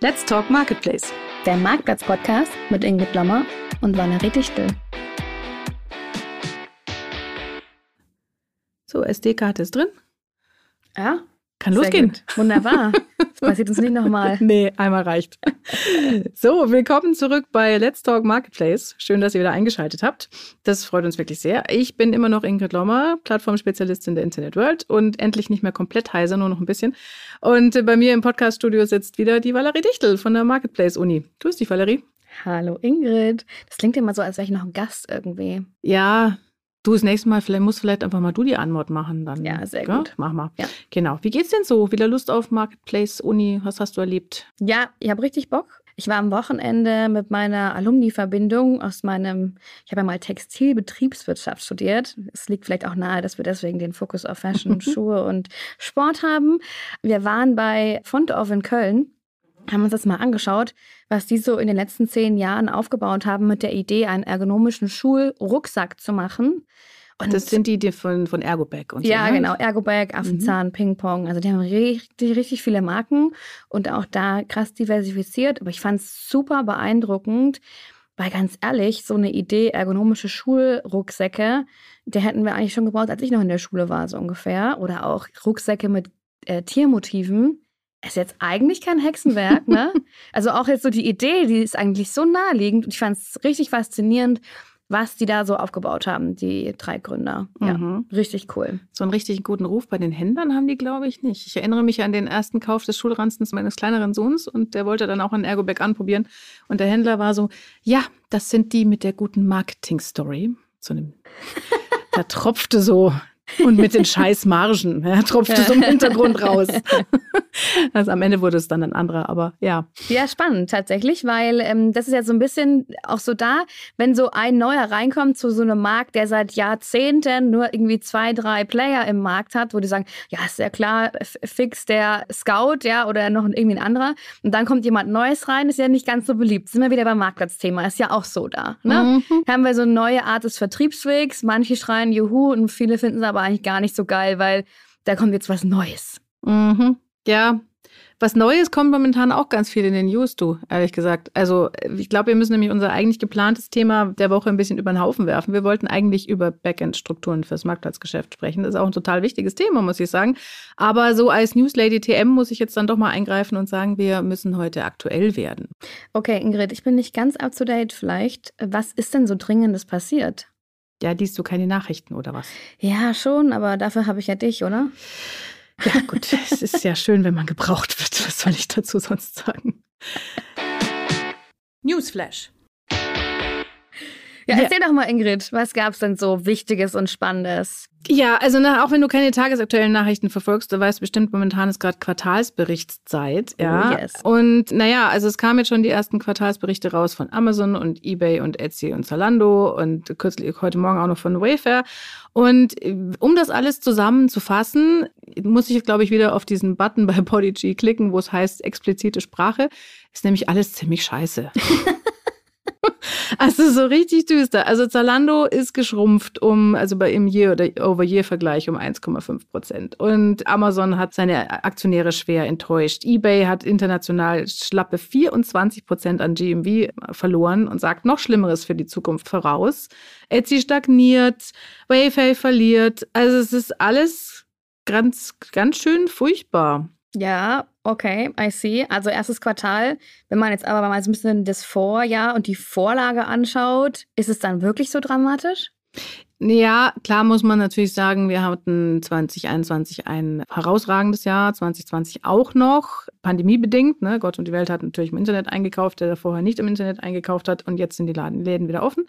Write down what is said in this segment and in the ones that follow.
Let's Talk Marketplace. Der Marktplatz-Podcast mit Ingrid Lommer und Valerie Dichtel. So, SD-Karte ist drin. Ja, Kann sehr losgehen. gut. Wunderbar. Das passiert uns nicht nochmal. Nee, einmal reicht. So, willkommen zurück bei Let's Talk Marketplace. Schön, dass ihr wieder eingeschaltet habt. Das freut uns wirklich sehr. Ich bin immer noch Ingrid Lommer, Plattformspezialistin der Internet World und endlich nicht mehr komplett heiser, nur noch ein bisschen. Und bei mir im Podcaststudio sitzt wieder die Valerie Dichtel von der Marketplace Uni. Grüß dich, Valerie. Hallo Ingrid. Das klingt immer so, als wäre ich noch ein Gast irgendwie. Ja, du das nächste Mal, vielleicht musst vielleicht einfach mal du die Antwort machen dann. Ja, sehr Gell? gut. Mach mal. Ja. Genau. Wie geht's denn so? Wieder Lust auf Marketplace Uni? Was hast du erlebt? Ja, ich habe richtig Bock. Ich war am Wochenende mit meiner Alumni-Verbindung aus meinem, ich habe ja mal Textilbetriebswirtschaft studiert. Es liegt vielleicht auch nahe, dass wir deswegen den Fokus auf Fashion, Schuhe und Sport haben. Wir waren bei Fonthof in Köln, haben uns das mal angeschaut, was die so in den letzten zehn Jahren aufgebaut haben mit der Idee, einen ergonomischen Schulrucksack zu machen. Und Das sind die, die von, von Ergobag und ja, so. ne? genau. Ergobag, Affenzahn, Ping-Pong. Also die haben richtig, richtig viele Marken und auch da krass diversifiziert. Aber ich fand es super beeindruckend, weil ganz ehrlich, so eine Idee, ergonomische Schulrucksäcke, der hätten wir eigentlich schon gebaut, als ich noch in der Schule war, so ungefähr. Oder auch Rucksäcke mit äh, Tiermotiven. Ist jetzt eigentlich kein Hexenwerk, ne? also auch jetzt so die Idee, die ist eigentlich so naheliegend und ich fand es richtig faszinierend, was die da so aufgebaut haben, die drei Gründer. Ja, Mhm. richtig cool. So einen richtig guten Ruf bei den Händlern haben die, glaube ich, nicht. Ich erinnere mich an den ersten Kauf des Schulranzens meines kleineren Sohns und der wollte dann auch einen Ergobag anprobieren. Und der Händler war so, ja, das sind die mit der guten Marketing-Story. So einem, da tropfte so und mit den scheiß Margen, ja, tropfte so im Hintergrund raus. Also am Ende wurde es dann ein anderer, aber ja. Ja, spannend tatsächlich, weil ähm, das ist ja so ein bisschen auch so da, wenn so ein neuer reinkommt zu so einem Markt, der seit Jahrzehnten nur irgendwie zwei, drei Player im Markt hat, wo die sagen, ja, ist ja klar, fix der Scout, ja, oder noch irgendwie ein anderer. Und dann kommt jemand Neues rein, ist ja nicht ganz so beliebt. Sind wir wieder beim Marktplatzthema, ist ja auch so da. Ne? Mhm. Haben wir so eine neue Art des Vertriebswegs, manche schreien Juhu und viele finden es aber eigentlich gar nicht so geil, weil da kommt jetzt was Neues. Mhm. Ja, was Neues kommt momentan auch ganz viel in den News, du, ehrlich gesagt. Also, ich glaube, wir müssen nämlich unser eigentlich geplantes Thema der Woche ein bisschen über den Haufen werfen. Wir wollten eigentlich über Backend-Strukturen fürs Marktplatzgeschäft sprechen. Das ist auch ein total wichtiges Thema, muss ich sagen. Aber so als Newslady TM muss ich jetzt dann doch mal eingreifen und sagen, wir müssen heute aktuell werden. Okay, Ingrid, ich bin nicht ganz up to date vielleicht. Was ist denn so Dringendes passiert? Ja, liest du keine Nachrichten oder was? Ja, schon, aber dafür habe ich ja dich, oder? Ja, gut, es ist ja schön, wenn man gebraucht wird. Was soll ich dazu sonst sagen? Newsflash. Ja, Ja. erzähl doch mal, Ingrid, was gab's denn so Wichtiges und Spannendes? Ja, also na, auch wenn du keine tagesaktuellen Nachrichten verfolgst, du weißt bestimmt, momentan ist gerade Quartalsberichtszeit. Ja. Oh, yes. Und naja, also es kamen jetzt schon die ersten Quartalsberichte raus von Amazon und eBay und Etsy und Zalando und kürzlich heute Morgen auch noch von Wayfair. Und äh, um das alles zusammenzufassen, muss ich, glaube ich, wieder auf diesen Button bei Podigy klicken, wo es heißt explizite Sprache. Ist nämlich alles ziemlich scheiße. Also so richtig düster. Also Zalando ist geschrumpft um, also bei im Year- oder Over-Year-Vergleich um 1,5 Prozent. Und Amazon hat seine Aktionäre schwer enttäuscht. eBay hat international schlappe 24 Prozent an GMV verloren und sagt noch Schlimmeres für die Zukunft voraus. Etsy stagniert, Wayfair verliert. Also es ist alles ganz, ganz schön furchtbar. Ja, okay, I see. Also erstes Quartal. Wenn man jetzt aber mal so ein bisschen das Vorjahr und die Vorlage anschaut, ist es dann wirklich so dramatisch? Ja, klar muss man natürlich sagen, wir hatten 2021 ein herausragendes Jahr, 2020 auch noch, pandemiebedingt. Ne? Gott und die Welt hat natürlich im Internet eingekauft, der vorher nicht im Internet eingekauft hat und jetzt sind die Läden wieder offen.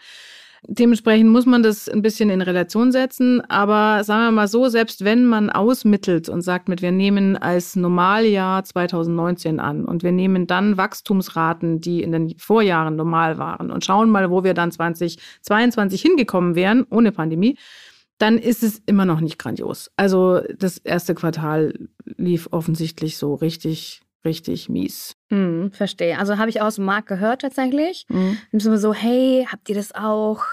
Dementsprechend muss man das ein bisschen in Relation setzen. Aber sagen wir mal so, selbst wenn man ausmittelt und sagt mit, wir nehmen als Normaljahr 2019 an und wir nehmen dann Wachstumsraten, die in den Vorjahren normal waren und schauen mal, wo wir dann 2022 hingekommen wären, ohne Pandemie, dann ist es immer noch nicht grandios. Also das erste Quartal lief offensichtlich so richtig, richtig mies. Hm, verstehe. Also habe ich aus dem Markt gehört tatsächlich. Mhm. Und so, hey, habt ihr das auch?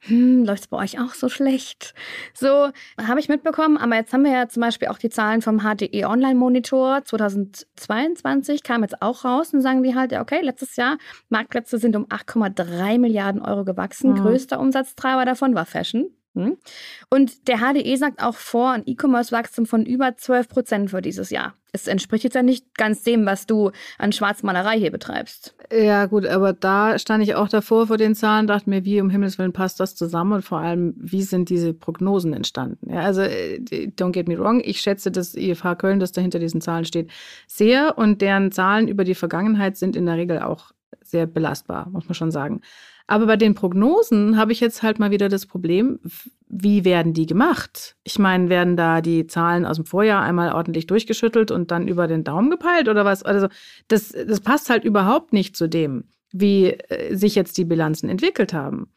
Hm, läuft es bei euch auch so schlecht? So, habe ich mitbekommen. Aber jetzt haben wir ja zum Beispiel auch die Zahlen vom HDE Online Monitor 2022 kam jetzt auch raus und sagen die halt, okay, letztes Jahr Marktplätze sind um 8,3 Milliarden Euro gewachsen. Mhm. Größter Umsatztreiber davon war Fashion. Hm? Und der HDE sagt auch vor ein E-Commerce-Wachstum von über 12 Prozent für dieses Jahr. Es entspricht jetzt ja nicht ganz dem, was du an Schwarzmalerei hier betreibst. Ja, gut, aber da stand ich auch davor vor den Zahlen, dachte mir, wie um Himmels Willen passt das zusammen und vor allem, wie sind diese Prognosen entstanden? Ja, also, äh, don't get me wrong, ich schätze das IFH Köln, das dahinter diesen Zahlen steht, sehr und deren Zahlen über die Vergangenheit sind in der Regel auch sehr belastbar, muss man schon sagen. Aber bei den Prognosen habe ich jetzt halt mal wieder das Problem, wie werden die gemacht? Ich meine, werden da die Zahlen aus dem Vorjahr einmal ordentlich durchgeschüttelt und dann über den Daumen gepeilt oder was? Also das, das passt halt überhaupt nicht zu dem, wie äh, sich jetzt die Bilanzen entwickelt haben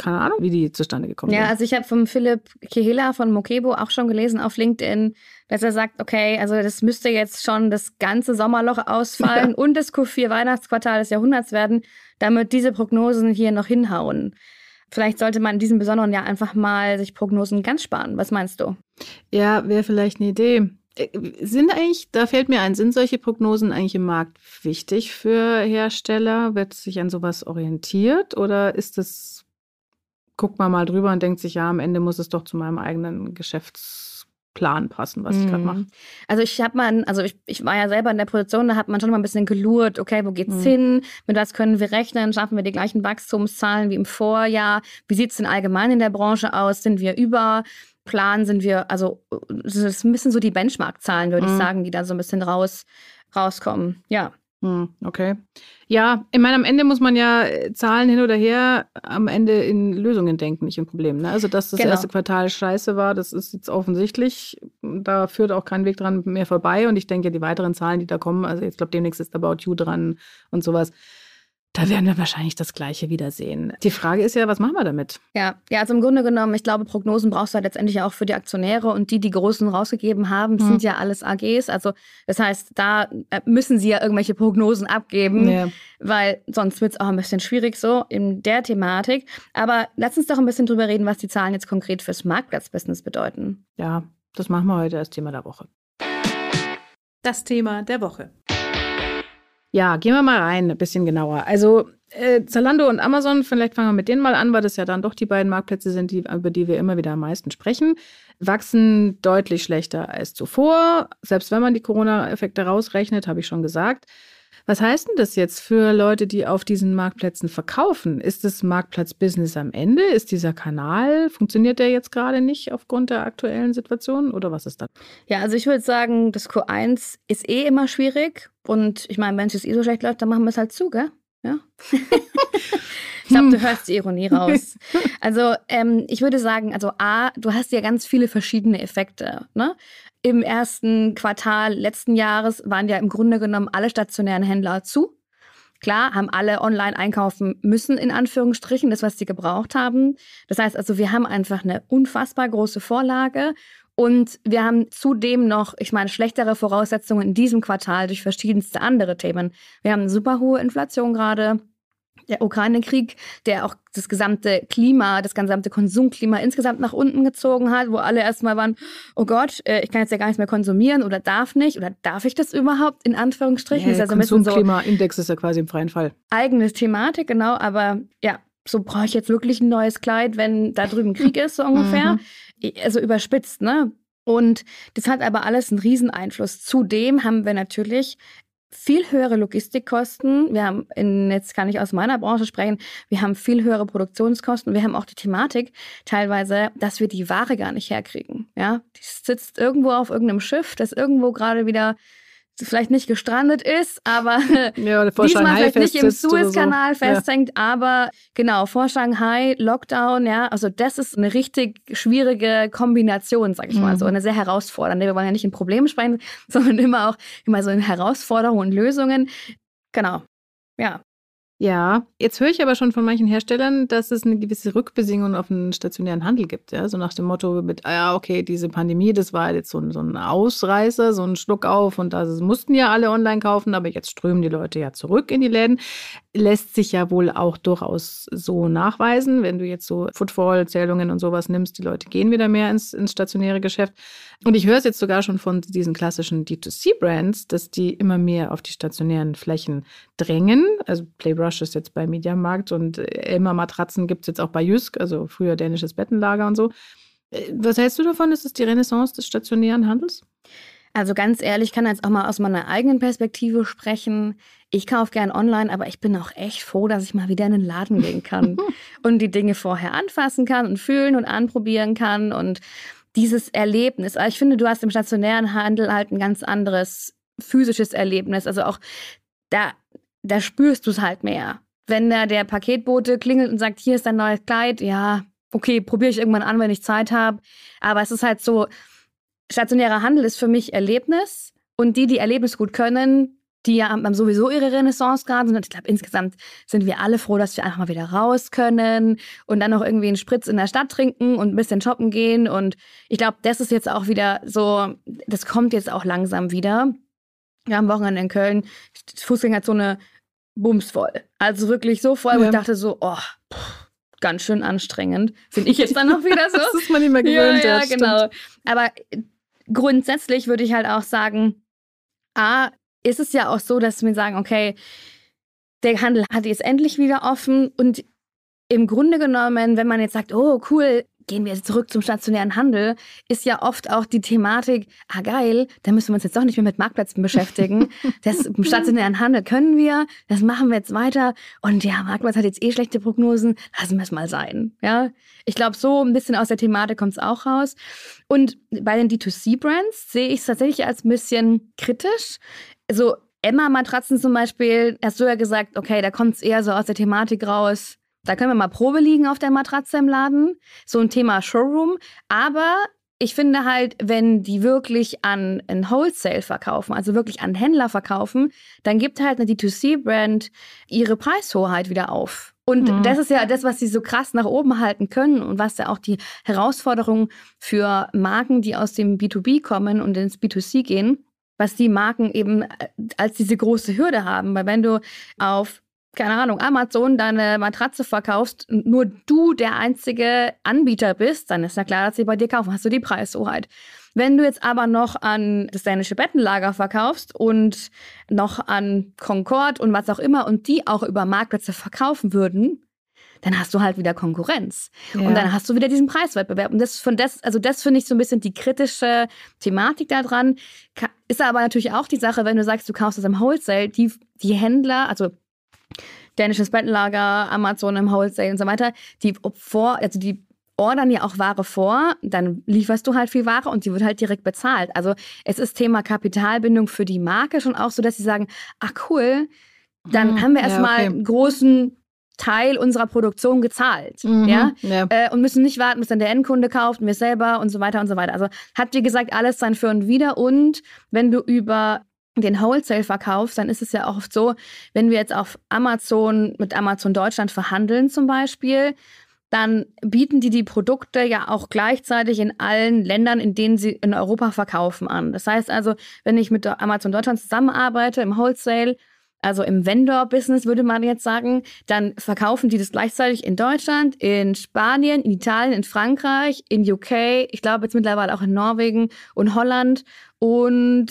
keine Ahnung, wie die zustande gekommen sind. Ja, also ich habe vom Philipp Kehela von Mokebo auch schon gelesen auf LinkedIn, dass er sagt, okay, also das müsste jetzt schon das ganze Sommerloch ausfallen ja. und das Q4 Weihnachtsquartal des Jahrhunderts werden, damit diese Prognosen hier noch hinhauen. Vielleicht sollte man in diesem besonderen Jahr einfach mal sich Prognosen ganz sparen. Was meinst du? Ja, wäre vielleicht eine Idee. Äh, sind eigentlich, da fällt mir ein, sind solche Prognosen eigentlich im Markt wichtig für Hersteller? Wird sich an sowas orientiert oder ist das guckt man mal drüber und denkt sich, ja, am Ende muss es doch zu meinem eigenen Geschäftsplan passen, was ich gerade mache. Mhm. Also ich habe mal, also ich, ich war ja selber in der Produktion, da hat man schon mal ein bisschen gelurrt, okay, wo geht's mhm. hin? Mit was können wir rechnen? Schaffen wir die gleichen Wachstumszahlen wie im Vorjahr? Wie sieht es denn allgemein in der Branche aus? Sind wir über Plan? Sind wir, also das ist ein bisschen so die Benchmark-Zahlen, würde mhm. ich sagen, die da so ein bisschen raus, rauskommen. Ja. Hm, okay. Ja, ich meine, am Ende muss man ja äh, Zahlen hin oder her am Ende in Lösungen denken, nicht in Problemen. Ne? Also, dass das genau. erste Quartal scheiße war, das ist jetzt offensichtlich. Da führt auch kein Weg dran mehr vorbei. Und ich denke, die weiteren Zahlen, die da kommen, also jetzt glaube demnächst ist About You dran und sowas. Da werden wir wahrscheinlich das Gleiche wiedersehen. Die Frage ist ja, was machen wir damit? Ja, ja, also im Grunde genommen, ich glaube, Prognosen brauchst du halt letztendlich auch für die Aktionäre und die, die Großen rausgegeben haben, hm. sind ja alles AGs. Also das heißt, da äh, müssen sie ja irgendwelche Prognosen abgeben, ja. weil sonst wird es auch ein bisschen schwierig so in der Thematik. Aber lass uns doch ein bisschen drüber reden, was die Zahlen jetzt konkret fürs Marktplatzbusiness bedeuten. Ja, das machen wir heute als Thema der Woche. Das Thema der Woche. Ja, gehen wir mal rein, ein bisschen genauer. Also äh, Zalando und Amazon, vielleicht fangen wir mit denen mal an, weil das ja dann doch die beiden Marktplätze sind, die, über die wir immer wieder am meisten sprechen, wachsen deutlich schlechter als zuvor. Selbst wenn man die Corona-Effekte rausrechnet, habe ich schon gesagt. Was heißt denn das jetzt für Leute, die auf diesen Marktplätzen verkaufen? Ist das Marktplatz-Business am Ende? Ist dieser Kanal, funktioniert der jetzt gerade nicht aufgrund der aktuellen Situation oder was ist das? Ja, also ich würde sagen, das Q1 ist eh immer schwierig und ich meine, wenn es jetzt eh so schlecht läuft, dann machen wir es halt zu, gell? Ja. ich glaube, du hörst die Ironie raus. Also, ähm, ich würde sagen, also A, du hast ja ganz viele verschiedene Effekte. Ne? Im ersten Quartal letzten Jahres waren ja im Grunde genommen alle stationären Händler zu. Klar, haben alle online einkaufen müssen, in Anführungsstrichen, das, was sie gebraucht haben. Das heißt also, wir haben einfach eine unfassbar große Vorlage und wir haben zudem noch, ich meine, schlechtere Voraussetzungen in diesem Quartal durch verschiedenste andere Themen. Wir haben eine super hohe Inflation gerade der Ukraine-Krieg, der auch das gesamte Klima, das gesamte Konsumklima insgesamt nach unten gezogen hat, wo alle erstmal waren, oh Gott, äh, ich kann jetzt ja gar nichts mehr konsumieren oder darf nicht oder darf ich das überhaupt in Anführungsstrichen? Ja, also Konsumklima-Index ist ja quasi im freien Fall. Eigene Thematik, genau, aber ja, so brauche ich jetzt wirklich ein neues Kleid, wenn da drüben Krieg ist, so ungefähr. Mhm. Also überspitzt, ne? Und das hat aber alles einen Rieseneinfluss. Zudem haben wir natürlich viel höhere Logistikkosten. Wir haben, in, jetzt kann ich aus meiner Branche sprechen, wir haben viel höhere Produktionskosten. Wir haben auch die Thematik teilweise, dass wir die Ware gar nicht herkriegen. Ja, die sitzt irgendwo auf irgendeinem Schiff, das irgendwo gerade wieder vielleicht nicht gestrandet ist, aber ja, diesmal vielleicht nicht im Suezkanal so. festhängt, ja. aber genau, vor Shanghai, Lockdown, ja, also das ist eine richtig schwierige Kombination, sag ich mhm. mal, so eine sehr herausfordernde. Wir wollen ja nicht in Problemen sprechen, sondern immer auch immer so in Herausforderungen und Lösungen. Genau. Ja, Ja, jetzt höre ich aber schon von manchen Herstellern, dass es eine gewisse Rückbesinnung auf den stationären Handel gibt. Ja? So nach dem Motto mit, ah ja, okay, diese Pandemie, das war jetzt so ein, so ein Ausreißer, so ein Schluck auf und da mussten ja alle online kaufen, aber jetzt strömen die Leute ja zurück in die Läden. Lässt sich ja wohl auch durchaus so nachweisen, wenn du jetzt so Footfall-Zählungen und sowas nimmst, die Leute gehen wieder mehr ins, ins stationäre Geschäft. Und ich höre es jetzt sogar schon von diesen klassischen D2C-Brands, dass die immer mehr auf die stationären Flächen drängen. Also Playbrush ist jetzt bei Mediamarkt und Elmer Matratzen gibt es jetzt auch bei Jysk, also früher dänisches Bettenlager und so. Äh, was hältst du davon? Ist es die Renaissance des stationären Handels? Also ganz ehrlich, ich kann jetzt auch mal aus meiner eigenen Perspektive sprechen. Ich kaufe gern online, aber ich bin auch echt froh, dass ich mal wieder in den Laden gehen kann und die Dinge vorher anfassen kann und fühlen und anprobieren kann und dieses Erlebnis. Ich finde, du hast im stationären Handel halt ein ganz anderes physisches Erlebnis. Also auch da, da spürst du es halt mehr. Wenn da der Paketbote klingelt und sagt, hier ist dein neues Kleid, ja, okay, probiere ich irgendwann an, wenn ich Zeit habe. Aber es ist halt so, stationärer Handel ist für mich Erlebnis. Und die, die Erlebnis gut können, die ja haben sowieso ihre Renaissance gerade sind. Und ich glaube, insgesamt sind wir alle froh, dass wir einfach mal wieder raus können und dann noch irgendwie einen Spritz in der Stadt trinken und ein bisschen shoppen gehen. Und ich glaube, das ist jetzt auch wieder so, das kommt jetzt auch langsam wieder. Wir haben Wochenende in Köln, Fußgängerzone bumsvoll. Also wirklich so voll, ja. wo ich dachte so, oh, pff, ganz schön anstrengend. Finde ich jetzt dann noch wieder so. das ist man nicht mehr gewöhnt. Ja, ja, genau. Aber grundsätzlich würde ich halt auch sagen, A, ist es ja auch so, dass wir sagen, okay, der Handel hat jetzt endlich wieder offen und im Grunde genommen, wenn man jetzt sagt, oh cool, gehen wir jetzt zurück zum stationären Handel, ist ja oft auch die Thematik, ah geil, da müssen wir uns jetzt doch nicht mehr mit Marktplätzen beschäftigen. Das im stationären Handel können wir, das machen wir jetzt weiter. Und ja, Marktplatz hat jetzt eh schlechte Prognosen, lassen wir es mal sein. Ja, ich glaube, so ein bisschen aus der Thematik kommt es auch raus. Und bei den D2C-Brands sehe ich es tatsächlich als ein bisschen kritisch so Emma-Matratzen zum Beispiel, hast du ja gesagt, okay, da kommt es eher so aus der Thematik raus. Da können wir mal Probe liegen auf der Matratze im Laden. So ein Thema Showroom. Aber ich finde halt, wenn die wirklich an ein Wholesale verkaufen, also wirklich an Händler verkaufen, dann gibt halt eine D2C-Brand ihre Preishoheit wieder auf. Und mhm. das ist ja das, was sie so krass nach oben halten können und was ja auch die Herausforderung für Marken, die aus dem B2B kommen und ins B2C gehen, was die Marken eben äh, als diese große Hürde haben. Weil wenn du auf keine Ahnung, Amazon deine Matratze verkaufst und nur du der einzige Anbieter bist, dann ist ja klar, dass sie bei dir kaufen. Hast du die Preishoheit. Wenn du jetzt aber noch an das dänische Bettenlager verkaufst und noch an Concord und was auch immer und die auch über Marktplätze verkaufen würden, dann hast du halt wieder Konkurrenz. Ja. Und dann hast du wieder diesen Preiswettbewerb. Und das von das, also das finde ich so ein bisschen die kritische Thematik daran. Ist aber natürlich auch die Sache, wenn du sagst, du kaufst das im Wholesale, die, die Händler, also dänisches Bettenlager, Amazon im Wholesale und so weiter, die vor, also die ordern ja auch Ware vor, dann lieferst du halt viel Ware und die wird halt direkt bezahlt. Also es ist Thema Kapitalbindung für die Marke schon auch so, dass sie sagen, ach cool, dann hm, haben wir erstmal ja, okay. einen großen Teil unserer Produktion gezahlt. Mhm, ja? ja. Äh, und müssen nicht warten, bis dann der Endkunde kauft und wir selber und so weiter und so weiter. Also hat, wie gesagt, alles sein Für und Wider. Und wenn du über den Wholesale verkaufst, dann ist es ja auch oft so, wenn wir jetzt auf Amazon mit Amazon Deutschland verhandeln zum Beispiel, dann bieten die die Produkte ja auch gleichzeitig in allen Ländern, in denen sie in Europa verkaufen, an. Das heißt also, wenn ich mit Amazon Deutschland zusammenarbeite im Wholesale also im Vendor-Business würde man jetzt sagen, dann verkaufen die das gleichzeitig in Deutschland, in Spanien, in Italien, in Frankreich, in UK, ich glaube jetzt mittlerweile auch in Norwegen und Holland und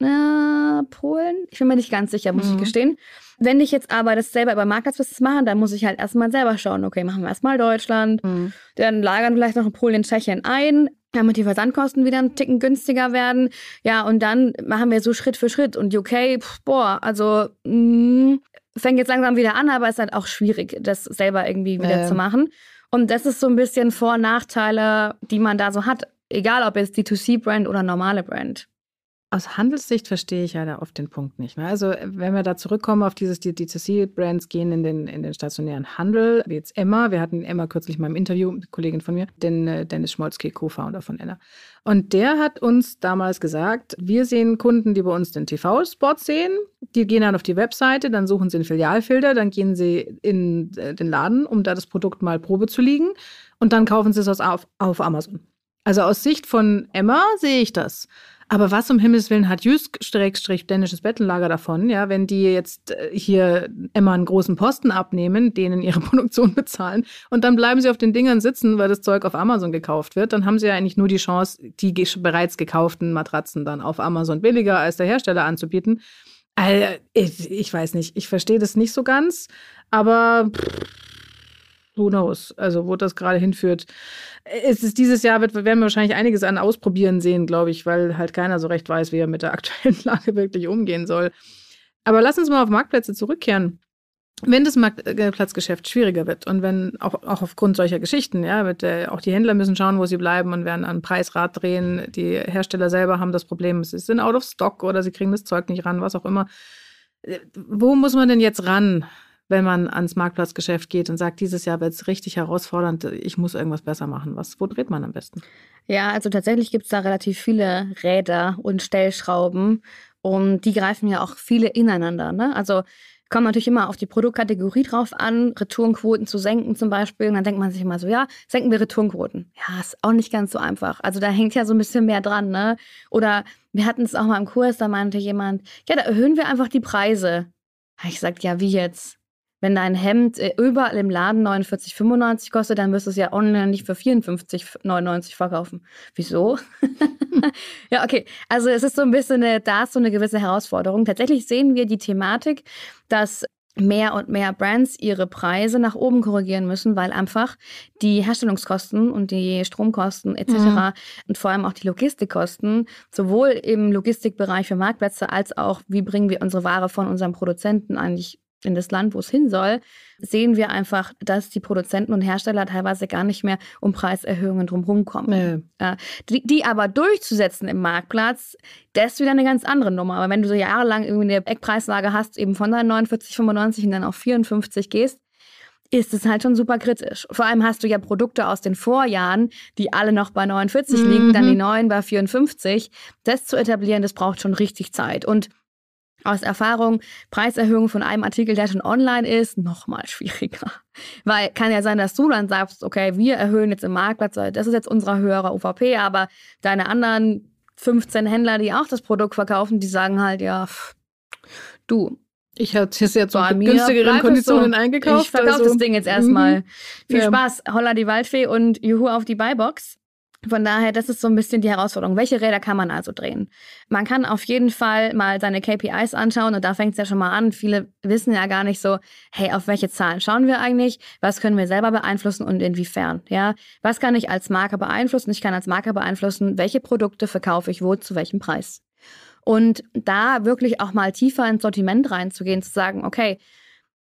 äh, Polen. Ich bin mir nicht ganz sicher, muss mhm. ich gestehen. Wenn ich jetzt aber das selber über Marktplatzbusiness mache, dann muss ich halt erstmal selber schauen, okay, machen wir erstmal Deutschland, mhm. dann lagern vielleicht noch in Polen, Tschechien ein, damit die Versandkosten wieder ein Ticken günstiger werden. Ja, und dann machen wir so Schritt für Schritt. Und UK, pff, boah, also mh, mm, fängt jetzt langsam wieder an, aber es ist halt auch schwierig, das selber irgendwie wieder ähm. zu machen. Und das ist so ein bisschen Vor- und Nachteile, die man da so hat. Egal, ob jetzt D2C-Brand oder normale Brand. Aus Handelssicht verstehe ich ja da oft den Punkt nicht. Ne? Also wenn wir da zurückkommen auf dieses, die D2C-Brands gehen in den, in den stationären Handel, wie jetzt Emma, wir hatten Emma kürzlich mal im Interview, eine Kollegin von mir, den äh, Dennis Schmolzke, Co-Founder von Emma. Und der hat uns damals gesagt, wir sehen Kunden, die bei uns den TV-Spot sehen, Die gehen dann auf die Webseite, dann suchen sie einen Filialfilter, dann gehen sie in äh, den Laden, um da das Produkt mal Probe zu liegen und dann kaufen sie es auf, auf Amazon. Also aus Sicht von Emma sehe ich das. Aber was um Himmels Willen hat Jüsk-dänisches Bettenlager davon, ja, wenn die jetzt äh, hier Emma einen großen Posten abnehmen, denen ihre Produktion bezahlen und dann bleiben sie auf den Dingern sitzen, weil das Zeug auf Amazon gekauft wird, dann haben sie ja eigentlich nur die Chance, die bereits gekauften Matratzen dann auf Amazon billiger als der Hersteller anzubieten. Also, ich, weiß nicht, ich verstehe das nicht so ganz, aber who knows? Also, wo das gerade hinführt. Es ist dieses Jahr wird, werden wir wahrscheinlich einiges an Ausprobieren sehen, glaube ich, weil halt keiner so recht weiß, wie er mit der aktuellen Lage wirklich umgehen soll. Aber lass uns mal auf Marktplätze zurückkehren. Wenn das Marktplatzgeschäft schwieriger wird und wenn auch, auch aufgrund solcher Geschichten, ja, mit der, auch die Händler müssen schauen, wo sie bleiben und werden an Preisrad drehen. Die Hersteller selber haben das Problem, sie sind out of stock oder sie kriegen das Zeug nicht ran, was auch immer. Wo muss man denn jetzt ran? Wenn man ans Marktplatzgeschäft geht und sagt, dieses Jahr wird es richtig herausfordernd, ich muss irgendwas besser machen. Was, wo dreht man am besten? Ja, also tatsächlich gibt es da relativ viele Räder und Stellschrauben und die greifen ja auch viele ineinander. Ne? Also kommt natürlich immer auf die Produktkategorie drauf an, Retourenquoten zu senken zum Beispiel. Und dann denkt man sich immer so, ja, senken wir Retourenquoten. Ja, ist auch nicht ganz so einfach. Also da hängt ja so ein bisschen mehr dran, ne? Oder wir hatten es auch mal im Kurs, da meinte jemand, ja, da erhöhen wir einfach die Preise. Ich sagte, ja, wie jetzt? Wenn dein Hemd äh, überall im Laden 49,95 kostet, dann wirst du es ja online nicht für 54,99 verkaufen. Wieso? ja, okay. Also es ist so ein bisschen, eine, da ist so eine gewisse Herausforderung. Tatsächlich sehen wir die Thematik, dass mehr und mehr Brands ihre Preise nach oben korrigieren müssen, weil einfach die Herstellungskosten und die Stromkosten etc. Mhm. und vor allem auch die Logistikkosten sowohl im Logistikbereich für Marktplätze als auch wie bringen wir unsere Ware von unserem Produzenten eigentlich in das Land, wo es hin soll, sehen wir einfach, dass die Produzenten und Hersteller teilweise gar nicht mehr um Preiserhöhungen drumherum kommen. Nee. Die, die, aber durchzusetzen im Marktplatz, das ist wieder eine ganz andere Nummer. Aber wenn du so jahrelang irgendwie eine Eckpreislage hast, eben von deinen 49,95 und dann auf 54 gehst, ist es halt schon super kritisch. Vor allem hast du ja Produkte aus den Vorjahren, die alle noch bei 49 mhm. liegen, dann die neuen bei 54. Das zu etablieren, das braucht schon richtig Zeit. Und aus Erfahrung, Preiserhöhung von einem Artikel, der schon online ist, noch mal schwieriger. Weil kann ja sein, dass du dann sagst, okay, wir erhöhen jetzt im Marktplatz, das ist jetzt unser höherer UVP, aber deine anderen 15 Händler, die auch das Produkt verkaufen, die sagen halt, ja, pff, du. Ich habe es jetzt zu günstigeren Konditionen so. eingekauft. Ich verkaufe also. das Ding jetzt erstmal. Mhm. Viel ja. Spaß, Holla die Waldfee und Juhu auf die Buybox. Von daher, das ist so ein bisschen die Herausforderung. Welche Räder kann man also drehen? Man kann auf jeden Fall mal seine KPIs anschauen und da fängt es ja schon mal an. Viele wissen ja gar nicht so, hey, auf welche Zahlen schauen wir eigentlich? Was können wir selber beeinflussen und inwiefern? Ja, was kann ich als Marke beeinflussen? Ich kann als Marke beeinflussen, welche Produkte verkaufe ich wo zu welchem Preis. Und da wirklich auch mal tiefer ins Sortiment reinzugehen, zu sagen, okay,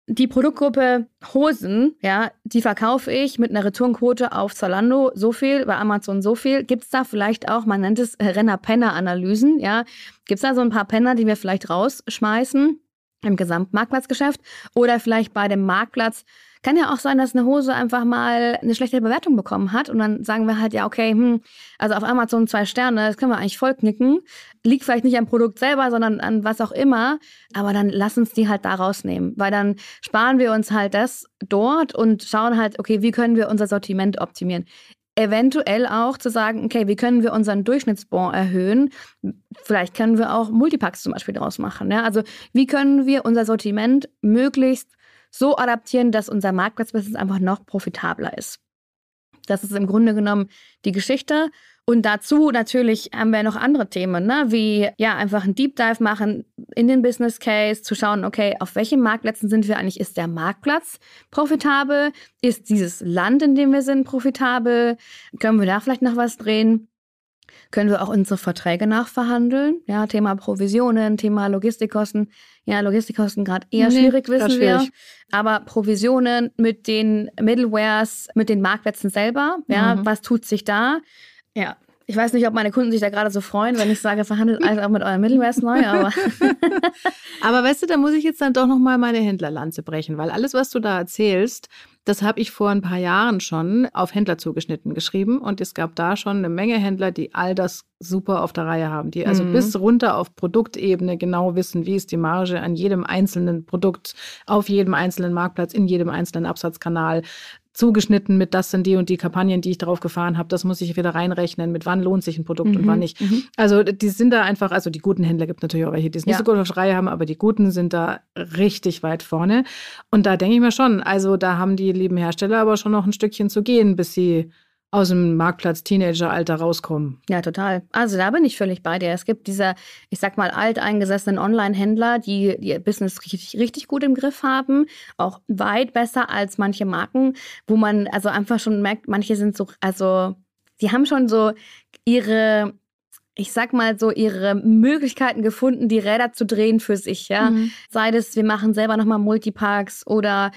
die Produktgruppe Hosen, ja, die verkaufe ich mit einer Returnquote auf Zalando so viel, bei Amazon so viel. Gibt es da vielleicht auch, man nennt es Renner-Penner-Analysen, ja? Gibt es da so ein paar Penner, die wir vielleicht rausschmeißen im Gesamtmarktplatzgeschäft oder vielleicht bei dem Marktplatz kann ja auch sein, dass eine Hose einfach mal eine schlechte Bewertung bekommen hat und dann sagen wir halt, ja, okay, hm, also auf Amazon zwei Sterne, das können wir eigentlich voll knicken. Liegt vielleicht nicht am Produkt selber, sondern an was auch immer, aber dann lass uns die halt da rausnehmen, weil dann sparen wir uns halt das dort und schauen halt, okay, wie können wir unser Sortiment optimieren eventuell auch zu sagen, okay, wie können wir unseren Durchschnittsbon erhöhen? Vielleicht können wir auch Multipacks zum Beispiel daraus machen. Ja? Also wie können wir unser Sortiment möglichst so adaptieren, dass unser Marktplatzbusiness einfach noch profitabler ist. Das ist im Grunde genommen die Geschichte. Und dazu natürlich haben wir noch andere Themen, ne? wie ja einfach ein Deep Dive machen in den Business Case, zu schauen, okay, auf welchen Marktplätzen sind wir eigentlich? Ist der Marktplatz profitabel? Ist dieses Land, in dem wir sind, profitabel? Können wir da vielleicht noch was drehen? Können wir auch unsere Verträge nachverhandeln? Ja, Thema Provisionen, Thema Logistikkosten. Ja, Logistikkosten gerade eher nee, schwierig, wissen schwierig. wir. Aber Provisionen mit den Middlewares, mit den Marktplätzen selber. Ja, mhm. was tut sich da? Ja, ich weiß nicht, ob meine Kunden sich da gerade so freuen, wenn ich sage, verhandelt alles auch mit euren Middlewares neu, aber. aber weißt du, da muss ich jetzt dann doch nochmal meine Händlerlanze brechen, weil alles, was du da erzählst, Das habe ich vor ein paar Jahren schon auf Händler zugeschnitten geschrieben und es gab da schon eine Menge Händler, die all das super auf der Reihe haben, die also mhm. bis runter auf Produktebene genau wissen, wie ist die Marge an jedem einzelnen Produkt, auf jedem einzelnen Marktplatz, in jedem einzelnen Absatzkanal, zugeschnitten mit, das sind die und die Kampagnen, die ich darauf gefahren habe. Das muss ich wieder reinrechnen, mit wann lohnt sich ein Produkt mhm, und wann nicht. Mhm. Also die sind da einfach, also die guten Händler gibt natürlich auch welche, die es nicht ja. so gut auf Schreihe haben, aber die guten sind da richtig weit vorne. Und da denke ich mir schon, also da haben die lieben Hersteller aber schon noch ein Stückchen zu gehen, bis sie aus dem Marktplatz-Teenager-Alter rauskommen. Ja, total. Also da bin ich völlig bei dir. Es gibt diese, ich sag mal, alteingesessenen Online-Händler, die ihr Business richtig, richtig gut im Griff haben, auch weit besser als manche Marken, wo man also einfach schon merkt, manche sind so, also die haben schon so ihre ich sag mal so, ihre Möglichkeiten gefunden, die Räder zu drehen für sich, ja. Mhm. Sei es, wir machen selber nochmal Multiparks oder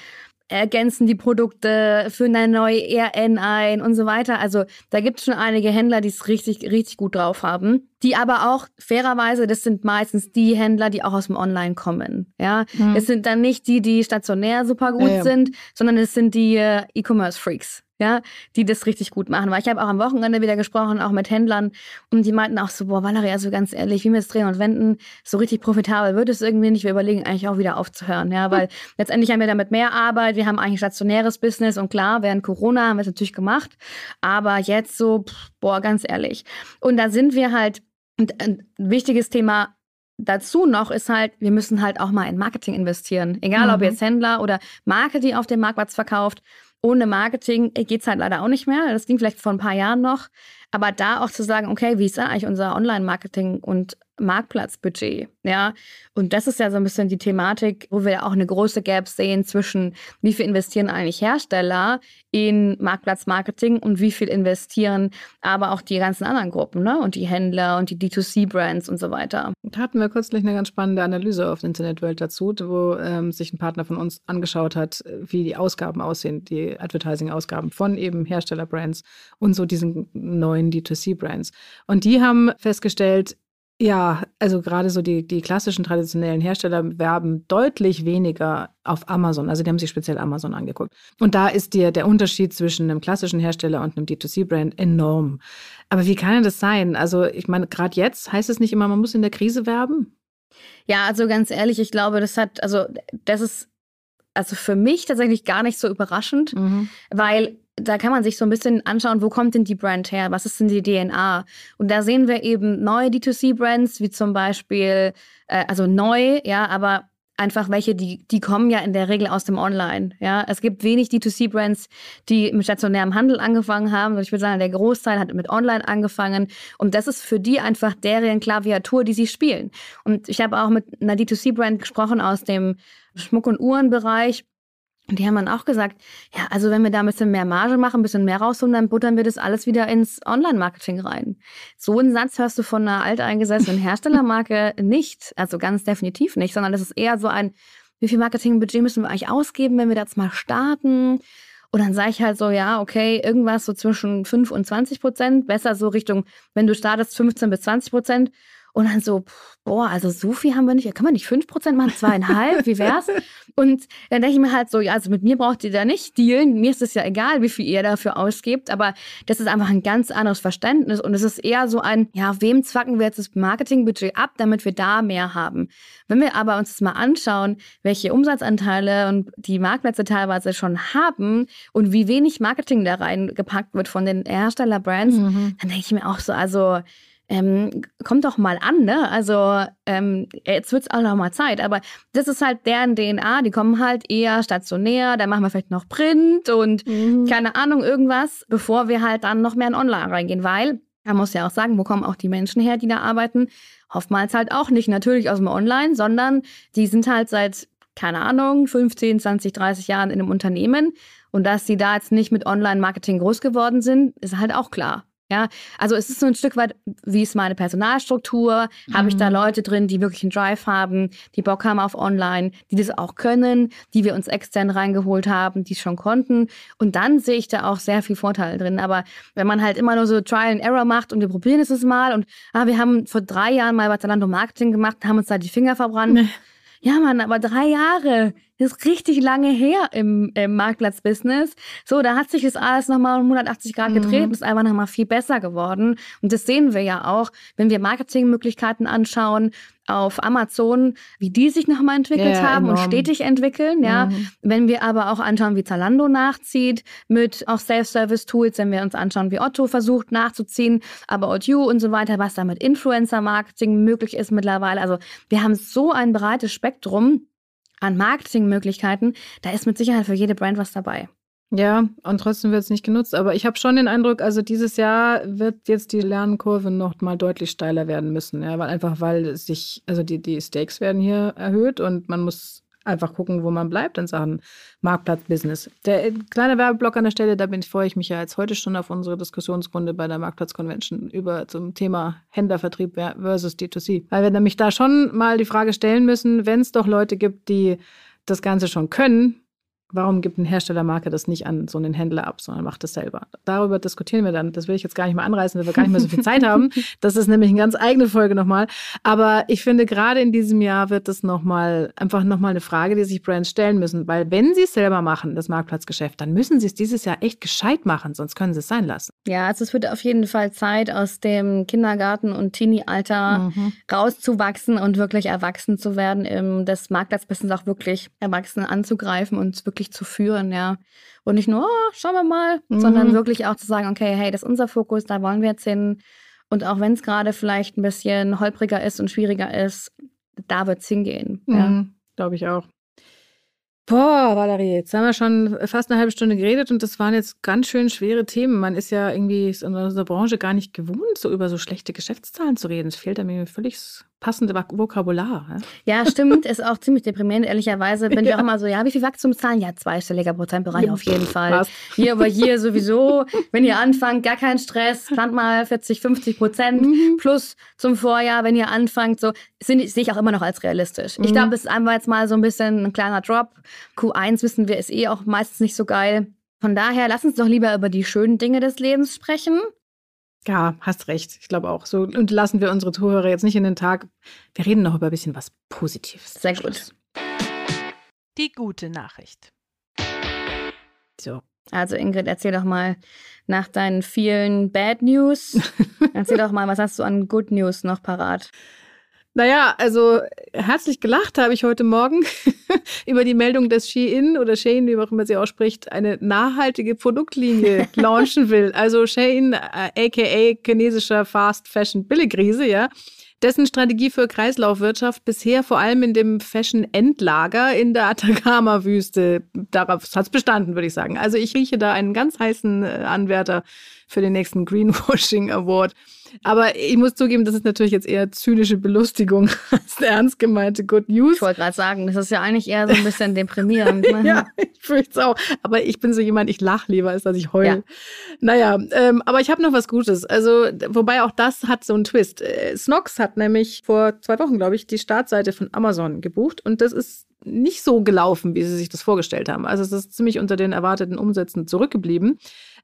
ergänzen die Produkte, führen eine neue ERN ein und so weiter. Also da gibt es schon einige Händler, die es richtig, richtig gut drauf haben. Die aber auch fairerweise, das sind meistens die Händler, die auch aus dem Online kommen. Ja, mhm. es sind dann nicht die, die stationär super gut ja, ja. sind, sondern es sind die äh, E-Commerce-Freaks ja, die das richtig gut machen. Weil ich habe auch am Wochenende wieder gesprochen, auch mit Händlern, und die meinten auch so, boah, Valerie, also ganz ehrlich, wie wir es drehen und wenden, so richtig profitabel wird es irgendwie nicht. Wir überlegen eigentlich auch wieder aufzuhören, ja, weil hm. letztendlich haben wir damit mehr Arbeit, wir haben eigentlich stationäres Business und klar, während Corona haben wir es natürlich gemacht, aber jetzt so, pff, boah, ganz ehrlich. Und da sind wir halt, ein wichtiges Thema dazu noch ist halt, wir müssen halt auch mal in Marketing investieren. Egal, mhm. ob jetzt Händler oder Marke, die auf dem Marktplatz verkauft ohne Marketing geht es halt leider auch nicht mehr. Das ging vielleicht vor ein paar Jahren noch. Aber da auch zu sagen, okay, wie ist eigentlich unser Online-Marketing und Marktplatzbudget? Ja, und das ist ja so ein bisschen die Thematik, wo wir auch eine große Gap sehen zwischen, wie viel investieren eigentlich Hersteller in Marktplatzmarketing und wie viel investieren aber auch die ganzen anderen Gruppen, ne? Und die Händler und die D2C-Brands und so weiter. Da hatten wir kürzlich eine ganz spannende Analyse auf Internetwelt dazu, wo ähm, sich ein Partner von uns angeschaut hat, wie die Ausgaben aussehen, die Advertising-Ausgaben von eben Herstellerbrands und so diesen neuen D2C-Brands. Und die haben festgestellt, ja, also gerade so die, die klassischen traditionellen Hersteller werben deutlich weniger auf Amazon. Also die haben sich speziell Amazon angeguckt. Und da ist dir der Unterschied zwischen einem klassischen Hersteller und einem D2C-Brand enorm. Aber wie kann denn das sein? Also ich meine, gerade jetzt heißt es nicht immer, man muss in der Krise werben? Ja, also ganz ehrlich, ich glaube, das hat, also das ist also für mich tatsächlich gar nicht so überraschend, mhm. weil da kann man sich so ein bisschen anschauen, wo kommt denn die Brand her? Was ist denn die DNA? Und da sehen wir eben neue D2C-Brands, wie zum Beispiel, äh, also neu, ja, aber einfach welche, die, die kommen ja in der Regel aus dem Online. Ja, es gibt wenig D2C-Brands, die mit stationärem Handel angefangen haben. Ich würde sagen, der Großteil hat mit Online angefangen. Und das ist für die einfach deren Klaviatur, die sie spielen. Und ich habe auch mit einer D2C-Brand gesprochen aus dem Schmuck- und Uhrenbereich. Und die haben dann auch gesagt, ja, also wenn wir da ein bisschen mehr Marge machen, ein bisschen mehr rausholen, dann buttern wir das alles wieder ins Online-Marketing rein. So einen Satz hörst du von einer alteingesessenen Herstellermarke nicht, also ganz definitiv nicht, sondern das ist eher so ein, wie viel Marketingbudget müssen wir eigentlich ausgeben, wenn wir da jetzt mal starten? Und dann sage ich halt so, ja, okay, irgendwas so zwischen 5 und 20 Prozent, besser so Richtung, wenn du startest, 15 bis 20 Prozent. Und dann so, boah, also so viel haben wir nicht. Kann man nicht 5% machen, zweieinhalb? Wie wär's? Und dann denke ich mir halt so, ja, also mit mir braucht ihr da nicht dealen. Mir ist es ja egal, wie viel ihr dafür ausgebt. Aber das ist einfach ein ganz anderes Verständnis. Und es ist eher so ein, ja, wem zwacken wir jetzt das Marketingbudget ab, damit wir da mehr haben? Wenn wir aber uns das mal anschauen, welche Umsatzanteile und die Marktplätze teilweise schon haben und wie wenig Marketing da reingepackt wird von den Herstellerbrands, mhm. dann denke ich mir auch so, also ähm, kommt doch mal an, ne? Also ähm, jetzt wird es auch noch mal Zeit. Aber das ist halt deren DNA. Die kommen halt eher stationär, dann machen wir vielleicht noch Print und mhm. keine Ahnung, irgendwas, bevor wir halt dann noch mehr in Online reingehen. Weil, man muss ja auch sagen, wo kommen auch die Menschen her, die da arbeiten? Oftmals halt auch nicht natürlich aus dem Online, sondern die sind halt seit, keine Ahnung, 15, 20, 30 Jahren in einem Unternehmen. Und dass sie da jetzt nicht mit Online-Marketing groß geworden sind, ist halt auch klar. Ja, also es ist so ein Stück weit, wie ist meine Personalstruktur? Mhm. Habe ich da mhm. Leute drin, die wirklich einen Drive haben, die Bock haben auf Online, die das auch können, die wir uns extern reingeholt haben, die es schon konnten. Und dann sehe ich da auch sehr viel Vorteil drin. Aber wenn man halt immer nur so Trial and Error macht und wir probieren es mal und ah, wir haben vor drei Jahren mal bei Zalando Marketing gemacht, haben uns da die Finger verbrannt. Nee. Ja, Mann, aber drei Jahre. Das ist richtig lange her im, im Marktplatzbusiness. So, da hat sich das alles nochmal um 180 Grad gedreht mhm. ist einfach nochmal viel besser geworden. Und das sehen wir ja auch, wenn wir Marketingmöglichkeiten anschauen auf Amazon, wie die sich nochmal entwickelt ja, haben enorm. und stetig entwickeln. Ja, mhm. wenn wir aber auch anschauen, wie Zalando nachzieht mit auch Self-Service-Tools, wenn wir uns anschauen, wie Otto versucht nachzuziehen, aber OU und so weiter, was da mit Influencer-Marketing möglich ist mittlerweile. Also wir haben so ein breites Spektrum an Marketingmöglichkeiten. Da ist mit Sicherheit für jede Brand was dabei. Ja, und trotzdem wird es nicht genutzt. Aber ich habe schon den Eindruck, also dieses Jahr wird jetzt die Lernkurve noch mal deutlich steiler werden müssen. Ja, weil einfach, weil sich, also die, die Stakes werden hier erhöht und man muss einfach gucken, wo man bleibt in Sachen Marktplatzbusiness. Der äh, kleine Werbeblock an der Stelle, da bin ich, freue ich mich ja jetzt heute schon auf unsere Diskussionsrunde bei der Marktplatz-Convention über zum Thema Händlervertrieb versus D2C. Weil wir nämlich da schon mal die Frage stellen müssen, wenn es doch Leute gibt, die das Ganze schon können, Warum gibt ein Herstellermarke das nicht an so einen Händler ab, sondern macht das selber? Darüber diskutieren wir dann. Das will ich jetzt gar nicht mehr anreißen, weil wir gar nicht mehr so viel Zeit haben. Das ist nämlich eine ganz eigene Folge nochmal. Aber ich finde, gerade in diesem Jahr wird das nochmal, einfach nochmal eine Frage, die sich Brands stellen müssen. Weil wenn sie es selber machen, das Marktplatzgeschäft, dann müssen sie es dieses Jahr echt gescheit machen, sonst können sie es sein lassen. Ja, also es wird auf jeden Fall Zeit, aus dem Kindergarten- und Teenie-Alter mhm. rauszuwachsen und wirklich erwachsen zu werden, das Marktplatzbusiness auch wirklich erwachsen anzugreifen und wirklich wirklich zu führen, ja. Und nicht nur, oh, schauen wir mal, mhm. sondern wirklich auch zu sagen, okay, hey, das ist unser Fokus, da wollen wir jetzt hin. Und auch wenn es gerade vielleicht ein bisschen holpriger ist und schwieriger ist, da wird es hingehen. Mhm. Ja. Glaube ich auch. Boah, Valerie, jetzt haben wir schon fast eine halbe Stunde geredet und das waren jetzt ganz schön schwere Themen. Man ist ja irgendwie in unserer Branche gar nicht gewohnt, so über so schlechte Geschäftszahlen zu reden. Es fehlt mir völlig passende Vokabular. Ja, ja stimmt. ist auch ziemlich deprimierend, ehrlicherweise. Bin ja. ich auch immer so, ja, wie viel Wachstumszahlen? Ja, zweistelliger Prozentbereich ja. auf jeden Fall. Passt. Hier, aber hier sowieso, wenn ihr anfangt, gar kein Stress, plant mal 40, 50 Prozent mhm. plus zum Vorjahr, wenn ihr anfangt, so, sehe ich auch immer noch als realistisch. Mhm. Ich glaube, es ist einfach jetzt mal so ein bisschen ein kleiner Drop. Q1 wissen wir, ist eh auch meistens nicht so geil. Von daher, lass uns doch lieber über die schönen Dinge des Lebens sprechen. Ja, hast recht. Ich glaube auch. So und lassen wir unsere Zuhörer jetzt nicht in den Tag. Wir reden noch über ein bisschen was Positives. Sehr gut. Die gute Nachricht. So. Also Ingrid, erzähl doch mal nach deinen vielen Bad News. erzähl doch mal, was hast du an Good News noch parat? Naja, also herzlich gelacht habe ich heute Morgen über die Meldung, dass Shein oder Shein, wie auch immer sie ausspricht, eine nachhaltige Produktlinie launchen will. Also Shein, äh, aka chinesischer Fast Fashion Billigriese, ja, dessen Strategie für Kreislaufwirtschaft bisher vor allem in dem Fashion-Endlager in der Atacama-Wüste, darauf hat es bestanden, würde ich sagen. Also ich rieche da einen ganz heißen äh, Anwärter für den nächsten Greenwashing Award. Aber ich muss zugeben, das ist natürlich jetzt eher zynische Belustigung als ernst gemeinte Good News. Ich wollte gerade sagen, das ist ja eigentlich eher so ein bisschen deprimierend. Ne? ja, ich fürchte es auch. Aber ich bin so jemand, ich lache lieber, als dass ich heule. Ja. Naja, ähm, aber ich habe noch was Gutes. Also, wobei auch das hat so einen Twist. Äh, Snox hat nämlich vor zwei Wochen, glaube ich, die Startseite von Amazon gebucht. Und das ist nicht so gelaufen, wie sie sich das vorgestellt haben. Also es ist ziemlich unter den erwarteten Umsätzen zurückgeblieben.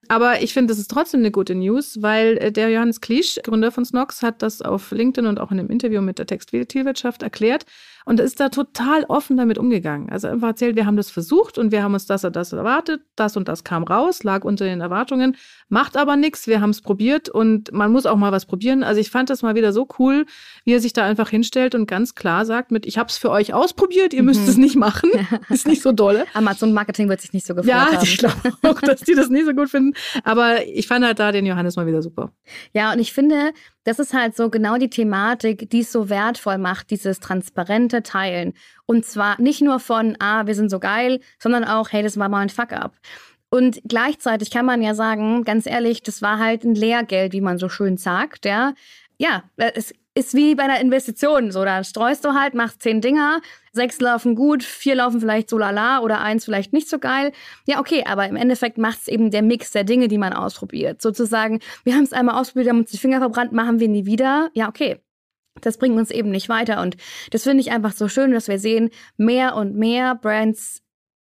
Aber ich finde, das ist trotzdem eine gute News, weil äh, der Johannes Kliesch, Gründer von Snox, hat das auf LinkedIn und auch in einem Interview mit der Textilwirtschaft erklärt und ist da total offen damit umgegangen. Also einfach erzählt, wir haben das versucht und wir haben uns das und das erwartet, das und das kam raus, lag unter den Erwartungen, macht aber nichts, wir haben es probiert und man muss auch mal was probieren. Also ich fand das mal wieder so cool, wie er sich da einfach hinstellt und ganz klar sagt mit, ich habe es für euch ausprobiert, ihr müsst mhm. es nicht machen, ist nicht so dolle. Amazon Marketing wird sich nicht so gefreut ja, haben. Ja, ich glaube auch, dass die das nicht so gut finden, aber ich fand halt da den Johannes mal wieder super. Ja, und ich finde, das ist halt so genau die Thematik, die es so wertvoll macht, dieses transparente Teilen. Und zwar nicht nur von, ah, wir sind so geil, sondern auch, hey, das war mal ein Fuck-up. Und gleichzeitig kann man ja sagen, ganz ehrlich, das war halt ein Lehrgeld, wie man so schön sagt, ja. Ja, es ist wie bei einer Investition. So, da streust du halt, machst zehn Dinger, sechs laufen gut, vier laufen vielleicht so lala oder eins vielleicht nicht so geil. Ja, okay, aber im Endeffekt macht es eben der Mix der Dinge, die man ausprobiert. Sozusagen, wir haben es einmal ausprobiert, haben uns die Finger verbrannt, machen wir nie wieder. Ja, okay. Das bringt uns eben nicht weiter. Und das finde ich einfach so schön, dass wir sehen, mehr und mehr Brands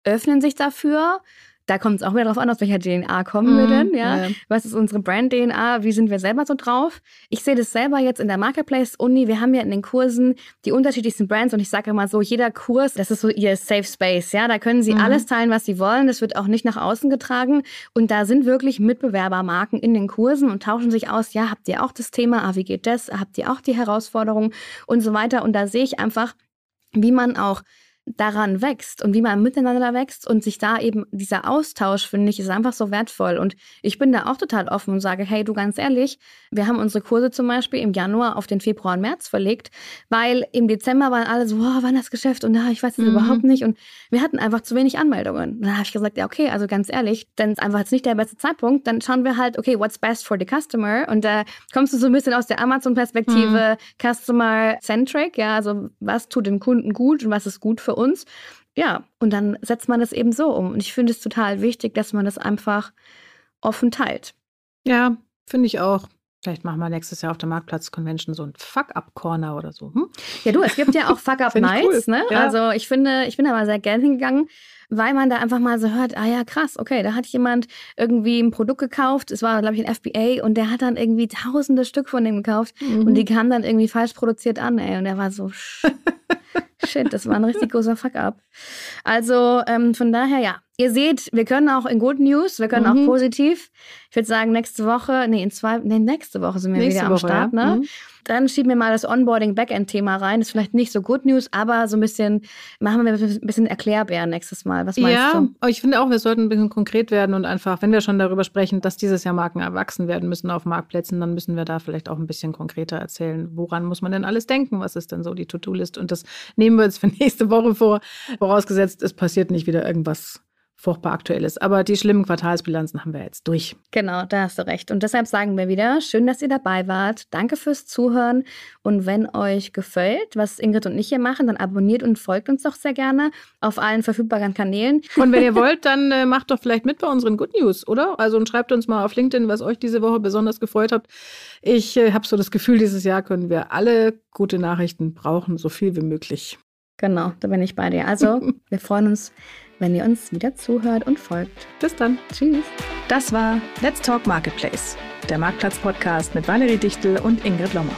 öffnen sich dafür Da kommt es auch wieder darauf an, aus welcher DNA kommen Mhm, wir denn, ja? ja. Was ist unsere Brand-DNA? Wie sind wir selber so drauf? Ich sehe das selber jetzt in der Marketplace-Uni. Wir haben ja in den Kursen die unterschiedlichsten Brands und ich sage immer so, jeder Kurs, das ist so ihr Safe Space, ja? Da können sie Mhm. alles teilen, was sie wollen. Das wird auch nicht nach außen getragen. Und da sind wirklich Mitbewerbermarken in den Kursen und tauschen sich aus. Ja, habt ihr auch das Thema? Ah, wie geht das? Habt ihr auch die Herausforderung? Und so weiter. Und da sehe ich einfach, wie man auch daran wächst und wie man miteinander wächst und sich da eben dieser Austausch, finde ich, ist einfach so wertvoll. Und ich bin da auch total offen und sage, hey, du ganz ehrlich, wir haben unsere Kurse zum Beispiel im Januar auf den Februar und März verlegt, weil im Dezember waren alle so, wow, wann das Geschäft und da, ich weiß es Mhm. überhaupt nicht. Und wir hatten einfach zu wenig Anmeldungen. Dann habe ich gesagt, ja, okay, also ganz ehrlich, dann ist einfach jetzt nicht der beste Zeitpunkt, dann schauen wir halt, okay, what's best for the customer? Und da kommst du so ein bisschen aus der Amazon-Perspektive, Customer-Centric, ja, also was tut dem Kunden gut und was ist gut für uns. Ja, und dann setzt man das eben so um. Und ich finde es total wichtig, dass man das einfach offen teilt. Ja, finde ich auch. Vielleicht machen wir nächstes Jahr auf der Marktplatz-Convention so ein Fuck-Up-Corner oder so. Hm? Ja, du, es gibt ja auch Fuck Up Find ich Nights, cool. ne? Ja. Also ich finde, ich bin da mal sehr gerne hingegangen, weil man da einfach mal so hört, ah ja, krass, okay, da hat jemand irgendwie ein Produkt gekauft, es war, glaube ich, ein FBA und der hat dann irgendwie tausende Stück von dem gekauft Mhm. und die kamen dann irgendwie falsch produziert an, ey. Und er war so, sh- shit, das war ein richtig großer Fuck-up. Also ähm, von daher, ja. Ihr seht, wir können auch in Good News, wir können Mhm. auch positiv. Ich würde sagen, nächste Woche, nee, in zwei, nee, nächste Woche sind wir Nächste wieder am Woche, Start, ja. ne? Mhm. Dann schieben wir mal das Onboarding-Backend-Thema rein. Ist vielleicht nicht so Good News, aber so ein bisschen, machen wir ein bisschen Erklärbär nächstes Mal. Was meinst Ja, du? aber ich finde auch, wir sollten ein bisschen konkret werden und einfach, wenn wir schon darüber sprechen, dass dieses Jahr Marken erwachsen werden müssen auf Marktplätzen, dann müssen wir da vielleicht auch ein bisschen konkreter erzählen, woran muss man denn alles denken, was ist denn so die To-Do-List und das nehmen wir uns für nächste Woche vor, vorausgesetzt, es passiert nicht wieder irgendwas furchtbar Aktuelles. Aber die schlimmen Quartalsbilanzen haben wir jetzt durch. Genau, da hast du recht. Und deshalb sagen wir wieder, schön, dass ihr dabei wart. Danke fürs Zuhören. Und wenn euch gefällt, was Ingrid und ich hier machen, dann abonniert und folgt uns doch sehr gerne auf allen verfügbaren Kanälen. Und wenn ihr wollt, dann äh, macht doch vielleicht mit bei unseren Good News, oder? Also und schreibt uns mal auf LinkedIn, was euch diese Woche besonders gefreut hat. Ich äh, habe so das Gefühl, dieses Jahr können wir alle gute Nachrichten brauchen, so viel wie möglich. Genau, da bin ich bei dir. Also, wir freuen uns, wenn ihr uns wieder zuhört und folgt. Bis dann. Tschüss. Das war Let's Talk Marketplace, der Marktplatz-Podcast mit Valerie Dichtel und Ingrid Lommer.